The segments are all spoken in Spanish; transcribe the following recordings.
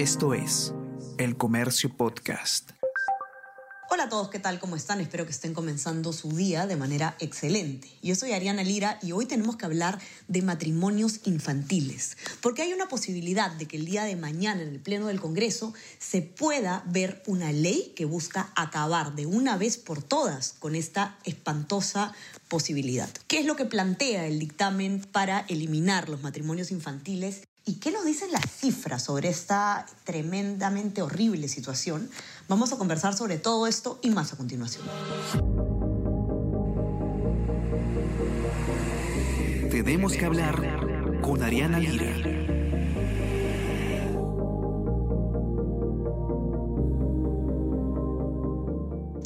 Esto es El Comercio Podcast. Hola a todos, ¿qué tal? ¿Cómo están? Espero que estén comenzando su día de manera excelente. Yo soy Ariana Lira y hoy tenemos que hablar de matrimonios infantiles, porque hay una posibilidad de que el día de mañana en el Pleno del Congreso se pueda ver una ley que busca acabar de una vez por todas con esta espantosa posibilidad. ¿Qué es lo que plantea el dictamen para eliminar los matrimonios infantiles ¿Y qué nos dicen las cifras sobre esta tremendamente horrible situación? Vamos a conversar sobre todo esto y más a continuación. Tenemos que hablar con Ariana Lira.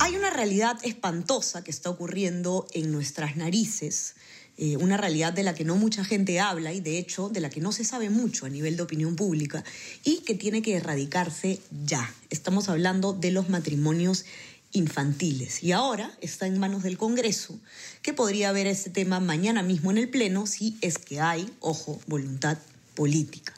Hay una realidad espantosa que está ocurriendo en nuestras narices eh, una realidad de la que no mucha gente habla y de hecho de la que no se sabe mucho a nivel de opinión pública y que tiene que erradicarse ya. Estamos hablando de los matrimonios infantiles y ahora está en manos del Congreso que podría ver ese tema mañana mismo en el Pleno si es que hay, ojo, voluntad política.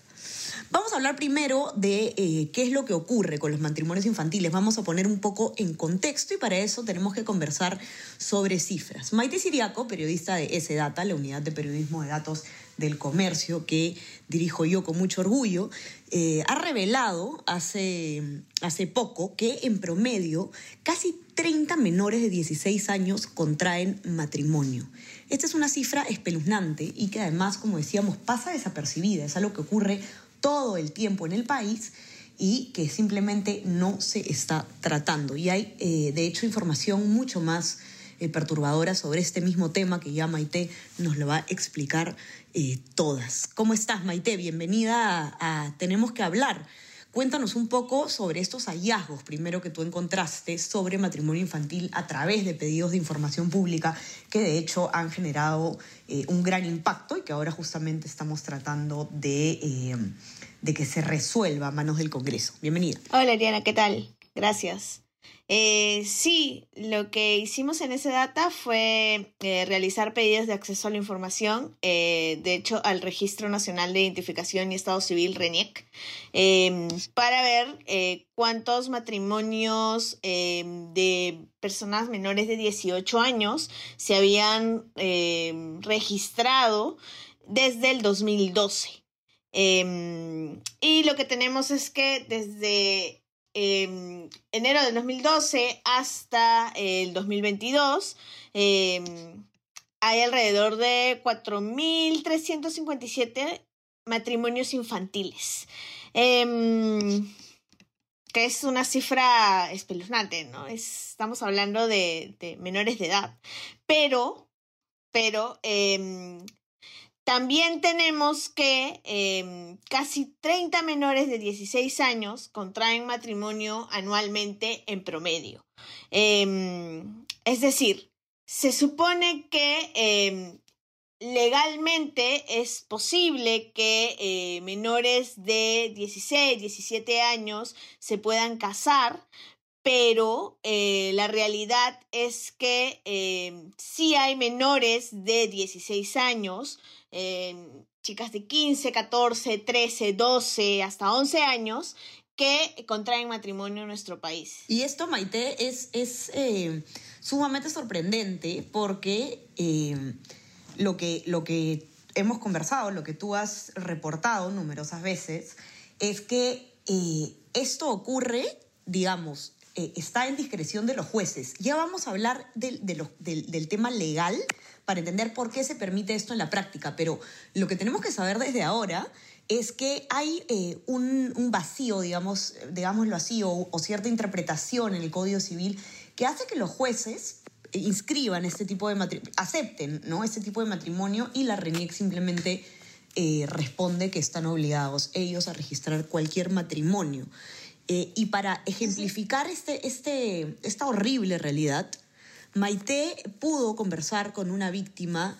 Vamos a hablar primero de eh, qué es lo que ocurre con los matrimonios infantiles. Vamos a poner un poco en contexto y para eso tenemos que conversar sobre cifras. Maite Siriaco, periodista de S-Data, la unidad de periodismo de datos del comercio que dirijo yo con mucho orgullo, eh, ha revelado hace, hace poco que en promedio casi 30 menores de 16 años contraen matrimonio. Esta es una cifra espeluznante y que además, como decíamos, pasa desapercibida. Es algo que ocurre todo el tiempo en el país y que simplemente no se está tratando. Y hay, eh, de hecho, información mucho más eh, perturbadora sobre este mismo tema que ya Maite nos lo va a explicar eh, todas. ¿Cómo estás, Maite? Bienvenida a Tenemos que hablar. Cuéntanos un poco sobre estos hallazgos, primero que tú encontraste sobre matrimonio infantil a través de pedidos de información pública que de hecho han generado eh, un gran impacto y que ahora justamente estamos tratando de, eh, de que se resuelva a manos del Congreso. Bienvenida. Hola, Ariana, ¿qué tal? Gracias. Eh, sí, lo que hicimos en ese data fue eh, realizar pedidos de acceso a la información, eh, de hecho al Registro Nacional de Identificación y Estado Civil, RENIEC, em, para ver cuántos matrimonios em, de personas menores de 18 años se habían em, registrado desde el 2012. y lo que tenemos es que desde Em, enero del 2012 hasta el 2022 em, hay alrededor de 4.357 matrimonios infantiles. Em, que es una cifra espeluznante, ¿no? estamos hablando de, menores de edad. Pero, pero también tenemos que em, casi 30 menores de 16 años contraen matrimonio anualmente en promedio. Em, es decir, se supone que em, legalmente es posible que eh, menores de 16, 17 años se puedan casar, pero eh, la realidad es que sí hay menores de 16 años chicas de 15, 14, 13, 12, hasta 11 años que contraen matrimonio en nuestro país. Y esto, Maite, es, es eh, sumamente sorprendente porque eh, lo, que, lo que hemos conversado, lo que tú has reportado numerosas veces, es que eh, esto ocurre, digamos, está en discreción de los jueces. Ya vamos a hablar del, tema legal para entender por qué se permite esto en la práctica, pero lo que tenemos que saber desde ahora es que hay eh, un, vacío, digamos, digámoslo así, o, cierta interpretación en el Código Civil que hace que los jueces inscriban este tipo de matrimonio, acepten ¿no? este tipo de matrimonio y la RENIEC simplemente eh, responde que están obligados ellos a registrar cualquier matrimonio. Eh, y para ejemplificar este, este, esta horrible realidad, Maite pudo conversar con una víctima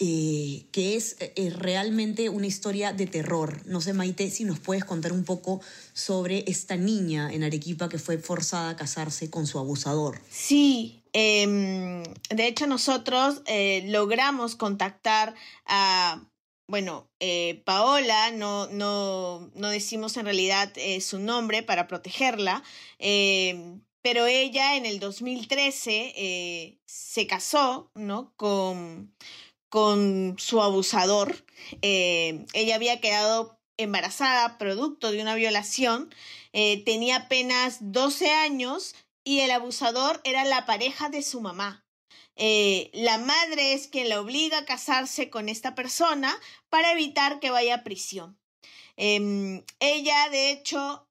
eh, que es eh, realmente una historia de terror. No sé, Maite, si nos puedes contar un poco sobre esta niña en Arequipa que fue forzada a casarse con su abusador. Sí, em, de hecho nosotros logramos contactar a bueno, eh, Paola, no, no, no, decimos en realidad eh, su nombre para protegerla, eh, pero ella en el 2013 se casó, ¿no? Con, con su abusador. ella había quedado embarazada producto de una violación, tenía apenas 12 años y el abusador era la pareja de su mamá. Eh, la madre es quien la obliga a casarse con esta persona para evitar que vaya a prisión. Em, ella, de hecho,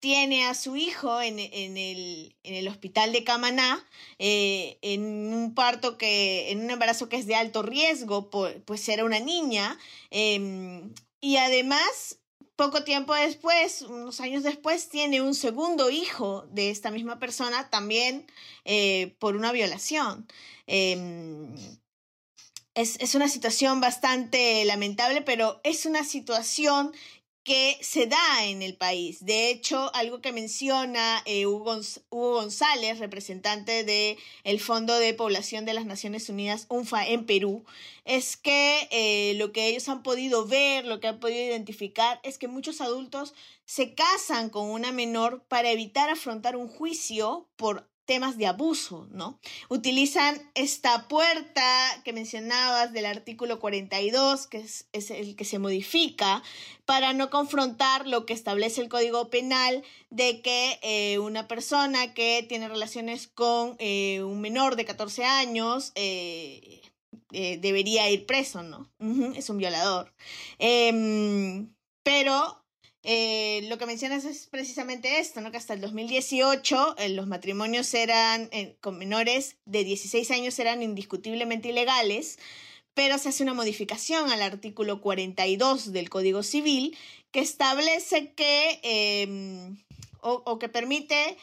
tiene a su hijo en, el, hospital de Camaná, eh, en un parto que, en un embarazo que es de alto riesgo, pues era una niña, em, y además poco tiempo después, unos años después, tiene un segundo hijo de esta misma persona, también eh, por una violación. Em, es, es, una situación bastante lamentable, pero es una situación que se da en el país. De hecho, algo que menciona eh, Hugo, González, representante del el Fondo de Población de las Naciones Unidas, UNFA, en Perú, es que eh, lo que ellos han podido ver, lo que han podido identificar, es que muchos adultos se casan con una menor para evitar afrontar un juicio por temas de abuso, ¿no? Utilizan esta puerta que mencionabas del artículo 42, que es, el que se modifica, para no confrontar lo que establece el Código Penal de que eh, una persona que tiene relaciones con eh, un menor de 14 años eh, debería ir preso, ¿no? es un violador. Em, pero eh, lo que mencionas es precisamente esto, ¿no? Que hasta el 2018 eh, los matrimonios eran eh, con menores de 16 años eran indiscutiblemente ilegales, pero se hace una modificación al artículo 42 del Código Civil que establece que em, o, que permite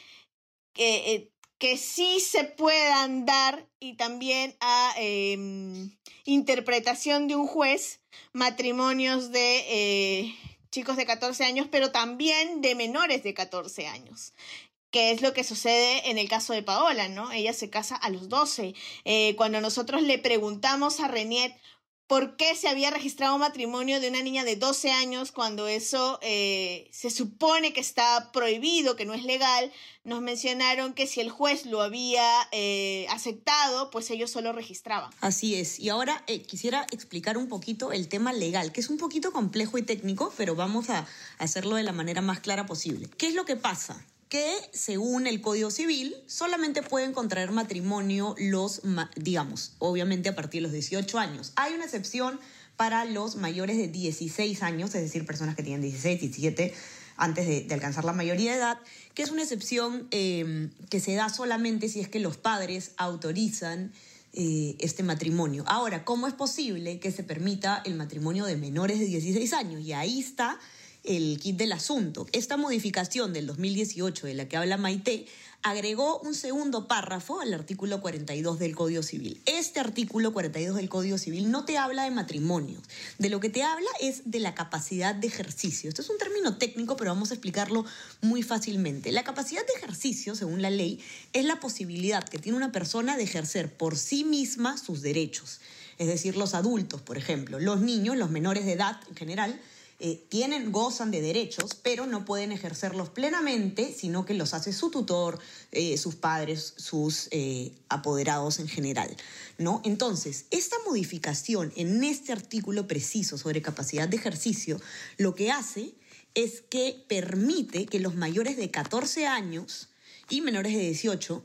que sí se puedan dar y también a em, interpretación de un juez matrimonios de chicos de 14 años, pero también de menores de 14 años que es lo que sucede en el caso de Paola, ¿no? Ella se casa a los 12. Eh, cuando nosotros le preguntamos a Reniet por qué se había registrado un matrimonio de una niña de 12 años cuando eso eh, se supone que está prohibido, que no es legal, nos mencionaron que si el juez lo había eh, aceptado, pues ellos solo registraban. Así es. Y ahora eh, quisiera explicar un poquito el tema legal, que es un poquito complejo y técnico, pero vamos a hacerlo de la manera más clara posible. ¿Qué es lo que pasa? Que según el Código Civil solamente pueden contraer matrimonio los, digamos, obviamente a partir de los 18 años. Hay una excepción para los mayores de 16 años, es decir, personas que tienen 16, 17 antes de, alcanzar la mayoría de edad, que es una excepción em, que se da solamente si es que los padres autorizan eh, este matrimonio. Ahora, ¿cómo es posible que se permita el matrimonio de menores de 16 años? Y ahí está el kit del asunto. Esta modificación del 2018 de la que habla Maite agregó un segundo párrafo al artículo 42 del Código Civil. Este artículo 42 del Código Civil no te habla de matrimonio, de lo que te habla es de la capacidad de ejercicio. Esto es un término técnico, pero vamos a explicarlo muy fácilmente. La capacidad de ejercicio, según la ley, es la posibilidad que tiene una persona de ejercer por sí misma sus derechos. Es decir, los adultos, por ejemplo, los niños, los menores de edad en general, eh, tienen, gozan de derechos, pero no pueden ejercerlos plenamente, sino que los hace su tutor, eh, sus padres, sus eh, apoderados en general. ¿no? Entonces, esta modificación en este artículo preciso sobre capacidad de ejercicio, lo que hace es que permite que los mayores de 14 años y menores de 18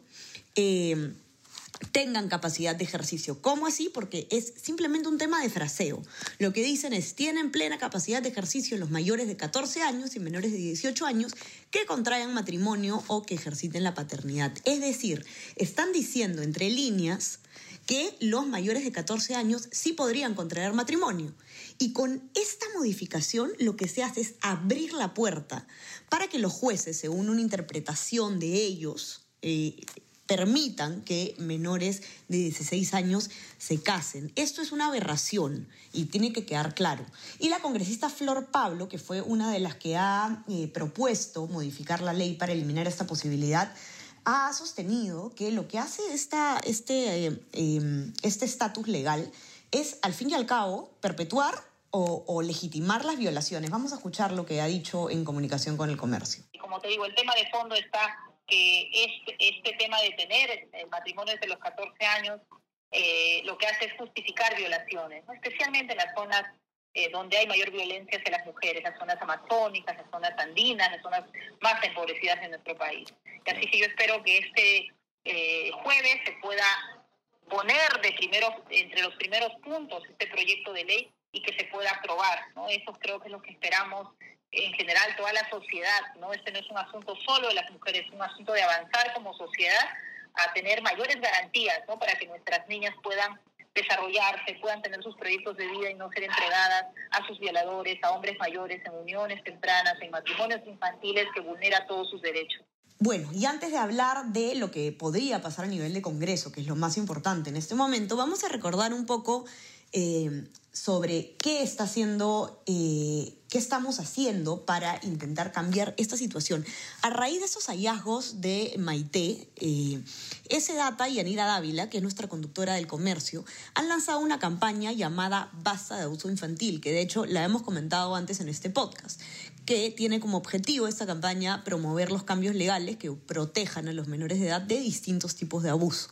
tengan capacidad de ejercicio. ¿Cómo así? Porque es simplemente un tema de fraseo. Lo que dicen es, tienen plena capacidad de ejercicio los mayores de 14 años y menores de 18 años que contraigan matrimonio o que ejerciten la paternidad. Es decir, están diciendo entre líneas que los mayores de 14 años sí podrían contraer matrimonio. Y con esta modificación lo que se hace es abrir la puerta para que los jueces, según una interpretación de ellos, eh, permitan que menores de 16 años se casen. Esto es una aberración y tiene que quedar claro. Y la congresista Flor Pablo, que fue una de las que ha eh, propuesto modificar la ley para eliminar esta posibilidad, ha sostenido que lo que hace esta, este eh, em, este estatus legal es, al fin y al cabo, perpetuar o, legitimar las violaciones. Vamos a escuchar lo que ha dicho en comunicación con el comercio. Como te digo, el tema de fondo está que este, este tema de tener el matrimonio desde los 14 años eh, lo que hace es justificar violaciones, especialmente en las zonas eh, donde hay mayor violencia hacia las mujeres, las zonas amazónicas, las zonas andinas, las zonas más empobrecidas de nuestro país. Y así que yo espero que este eh, jueves se pueda poner de primeros, entre los primeros puntos este proyecto de ley y que se pueda aprobar. ¿no? Eso creo que es lo que esperamos en general toda la sociedad. ¿no? Este no es un asunto solo de las mujeres, es un asunto de avanzar como sociedad a tener mayores garantías ¿no? para que nuestras niñas puedan desarrollarse, puedan tener sus proyectos de vida y no ser entregadas a sus violadores, a hombres mayores en uniones tempranas, en matrimonios infantiles que vulnera todos sus derechos. Bueno, y antes de hablar de lo que podría pasar a nivel de Congreso, que es lo más importante en este momento, vamos a recordar un poco eh, sobre qué está haciendo, eh, qué estamos haciendo para intentar cambiar esta situación. A raíz de esos hallazgos de Maite, eh, ese Data y Anira Dávila, que es nuestra conductora del comercio, han lanzado una campaña llamada Basta de Abuso Infantil, que de hecho la hemos comentado antes en este podcast, que tiene como objetivo esta campaña promover los cambios legales que protejan a los menores de edad de distintos tipos de abuso.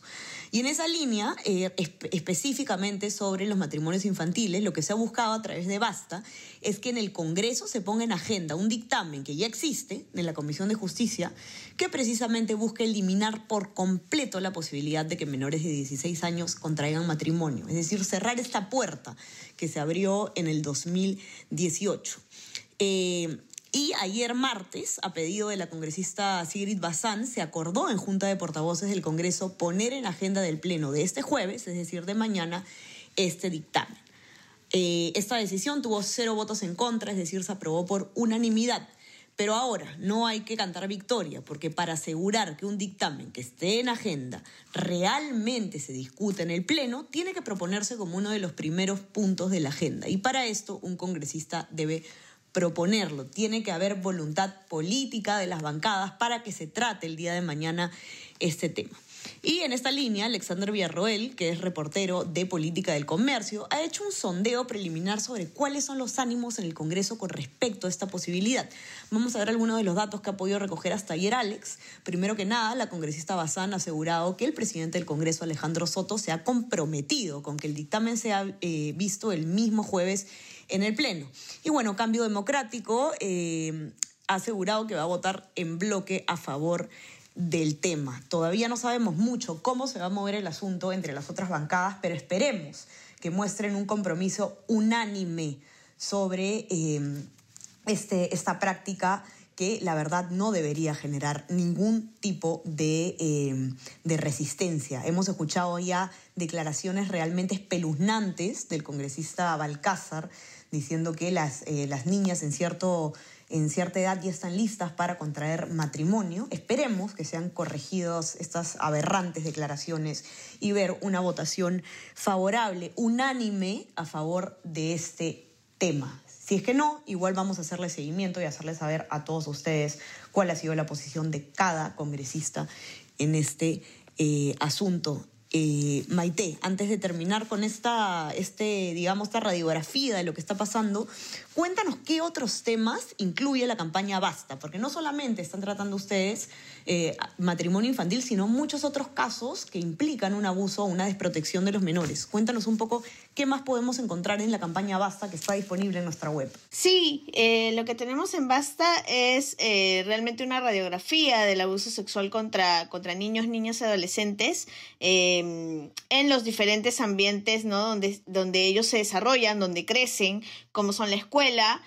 Y en esa línea, eh, específicamente sobre los matrimonios infantiles, lo que se ha buscado a través de Basta es que en el Congreso se ponga en agenda un dictamen que ya existe en la Comisión de Justicia que precisamente busca eliminar por completo la posibilidad de que menores de 16 años contraigan matrimonio, es decir, cerrar esta puerta que se abrió en el 2018. Eh, y ayer martes, a pedido de la congresista Sigrid Bazán, se acordó en Junta de Portavoces del Congreso poner en agenda del Pleno de este jueves, es decir, de mañana, este dictamen. Eh, esta decisión tuvo cero votos en contra, es decir, se aprobó por unanimidad. Pero ahora no hay que cantar victoria, porque para asegurar que un dictamen que esté en agenda realmente se discute en el Pleno, tiene que proponerse como uno de los primeros puntos de la agenda. Y para esto un congresista debe proponerlo. Tiene que haber voluntad política de las bancadas para que se trate el día de mañana este tema. Y en esta línea, Alexander Villarroel, que es reportero de Política del Comercio, ha hecho un sondeo preliminar sobre cuáles son los ánimos en el Congreso con respecto a esta posibilidad. Vamos a ver algunos de los datos que ha podido recoger hasta ayer Alex. Primero que nada, la congresista Bazán ha asegurado que el presidente del Congreso, Alejandro Soto, se ha comprometido con que el dictamen sea eh, visto el mismo jueves en el Pleno. Y bueno, Cambio Democrático eh, ha asegurado que va a votar en bloque a favor del tema. Todavía no sabemos mucho cómo se va a mover el asunto entre las otras bancadas, pero esperemos que muestren un compromiso unánime sobre eh, este, esta práctica que la verdad no debería generar ningún tipo de, eh, de, resistencia. Hemos escuchado ya declaraciones realmente espeluznantes del congresista Balcázar diciendo que las, eh, las niñas en, cierto, en cierta edad ya están listas para contraer matrimonio. Esperemos que sean corregidos estas aberrantes declaraciones y ver una votación favorable, unánime a favor de este tema. Si es que no, igual vamos a hacerle seguimiento y hacerle saber a todos ustedes cuál ha sido la posición de cada congresista en este eh, asunto eh, Maite, antes de terminar con esta, este, digamos, esta radiografía de lo que está pasando, cuéntanos qué otros temas incluye la campaña Basta, porque no solamente están tratando ustedes eh, matrimonio infantil, sino muchos otros casos que implican un abuso o una desprotección de los menores. Cuéntanos un poco qué más podemos encontrar en la campaña Basta que está disponible en nuestra web. Sí, eh, lo que tenemos en Basta es eh, realmente una radiografía del abuso sexual contra, contra niños, niños y adolescentes em, en los diferentes ambientes ¿no? donde, donde ellos se desarrollan, donde crecen, como son la escuela,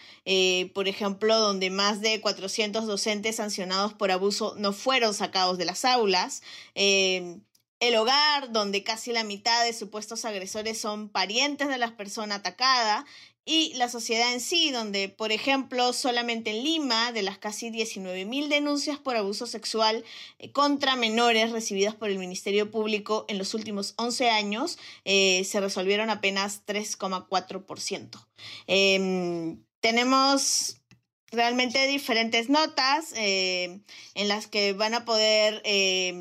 por ejemplo, donde más de 400 docentes sancionados por abuso no fueron sacados de las aulas. Eh, el hogar, donde casi la mitad de supuestos agresores son parientes de la persona atacada, y la sociedad en sí, donde, por ejemplo, solamente en Lima, de las casi 19.000 denuncias por abuso sexual eh, contra menores recibidas por el Ministerio Público en los últimos 11 años, eh, se resolvieron apenas 3,4%. Em, tenemos realmente diferentes notas eh, en las que van a poder eh,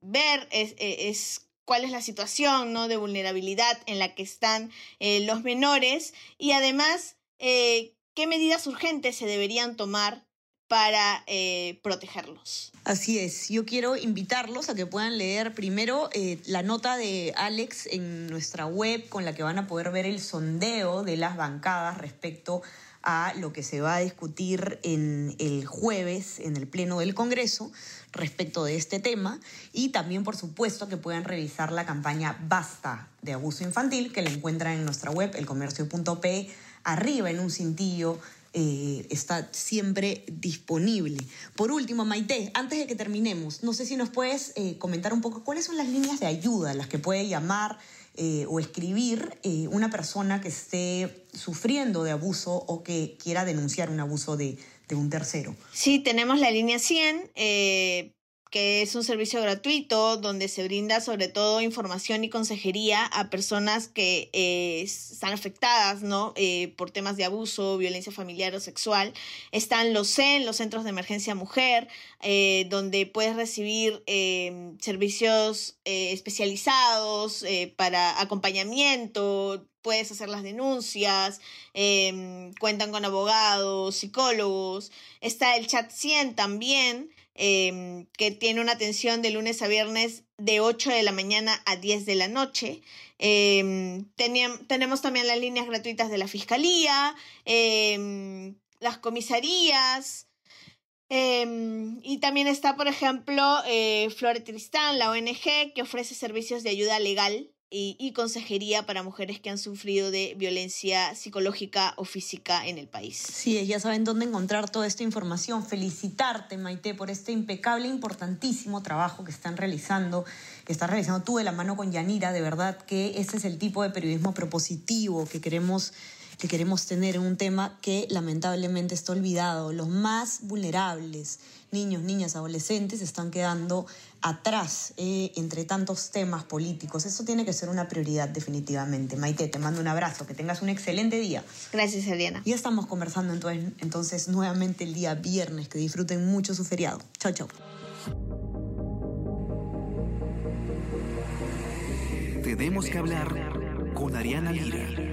ver es, cuál es la situación ¿no? de vulnerabilidad en la que están eh, los menores y además eh, qué medidas urgentes se deberían tomar para eh, protegerlos. Así es, yo quiero invitarlos a que puedan leer primero la nota de Alex en nuestra web con la que van a poder ver el sondeo de las bancadas respecto a lo que se va a discutir en el jueves en el Pleno del Congreso respecto de este tema y también por supuesto que puedan revisar la campaña Basta de abuso infantil que la encuentran en nuestra web elcomercio.p arriba en un cintillo eh, está siempre disponible. Por último, Maite, antes de que terminemos, no sé si nos puedes eh, comentar un poco cuáles son las líneas de ayuda a las que puede llamar eh, o escribir una persona que esté sufriendo de abuso o que quiera denunciar un abuso de, de un tercero. Sí, tenemos la línea 100 que es un servicio gratuito donde se brinda sobre todo información y consejería a personas que eh, están afectadas ¿no? Eh, por temas de abuso, violencia familiar o sexual. Están los CEN, los Centros de Emergencia Mujer, eh, donde puedes recibir servicios especializados para acompañamiento, puedes hacer las denuncias, cuentan con abogados, psicólogos. Está el chat 100 también Em, que tiene una atención de lunes a viernes de 8 de la mañana a 10 de la noche. Em, tenemos también las líneas gratuitas de la Fiscalía, em, las comisarías. y también está, por ejemplo, eh, Flore Tristán, la ONG, que ofrece servicios de ayuda legal y, consejería para mujeres que han sufrido de violencia psicológica o física en el país. Sí, ya saben dónde encontrar toda esta información. Felicitarte, Maite, por este impecable, importantísimo trabajo que están realizando, que estás realizando tú de la mano con Yanira. De verdad que ese es el tipo de periodismo propositivo que queremos que queremos tener en un tema que lamentablemente está olvidado. Los más vulnerables, niños, niñas, adolescentes, están quedando atrás eh, entre tantos temas políticos. Eso tiene que ser una prioridad definitivamente. Maite, te mando un abrazo, que tengas un excelente día. Gracias, Eliana. Y estamos conversando entonces, entonces nuevamente el día viernes. Que disfruten mucho su feriado. Chao, chao. Tenemos que hablar con Ariana Lira.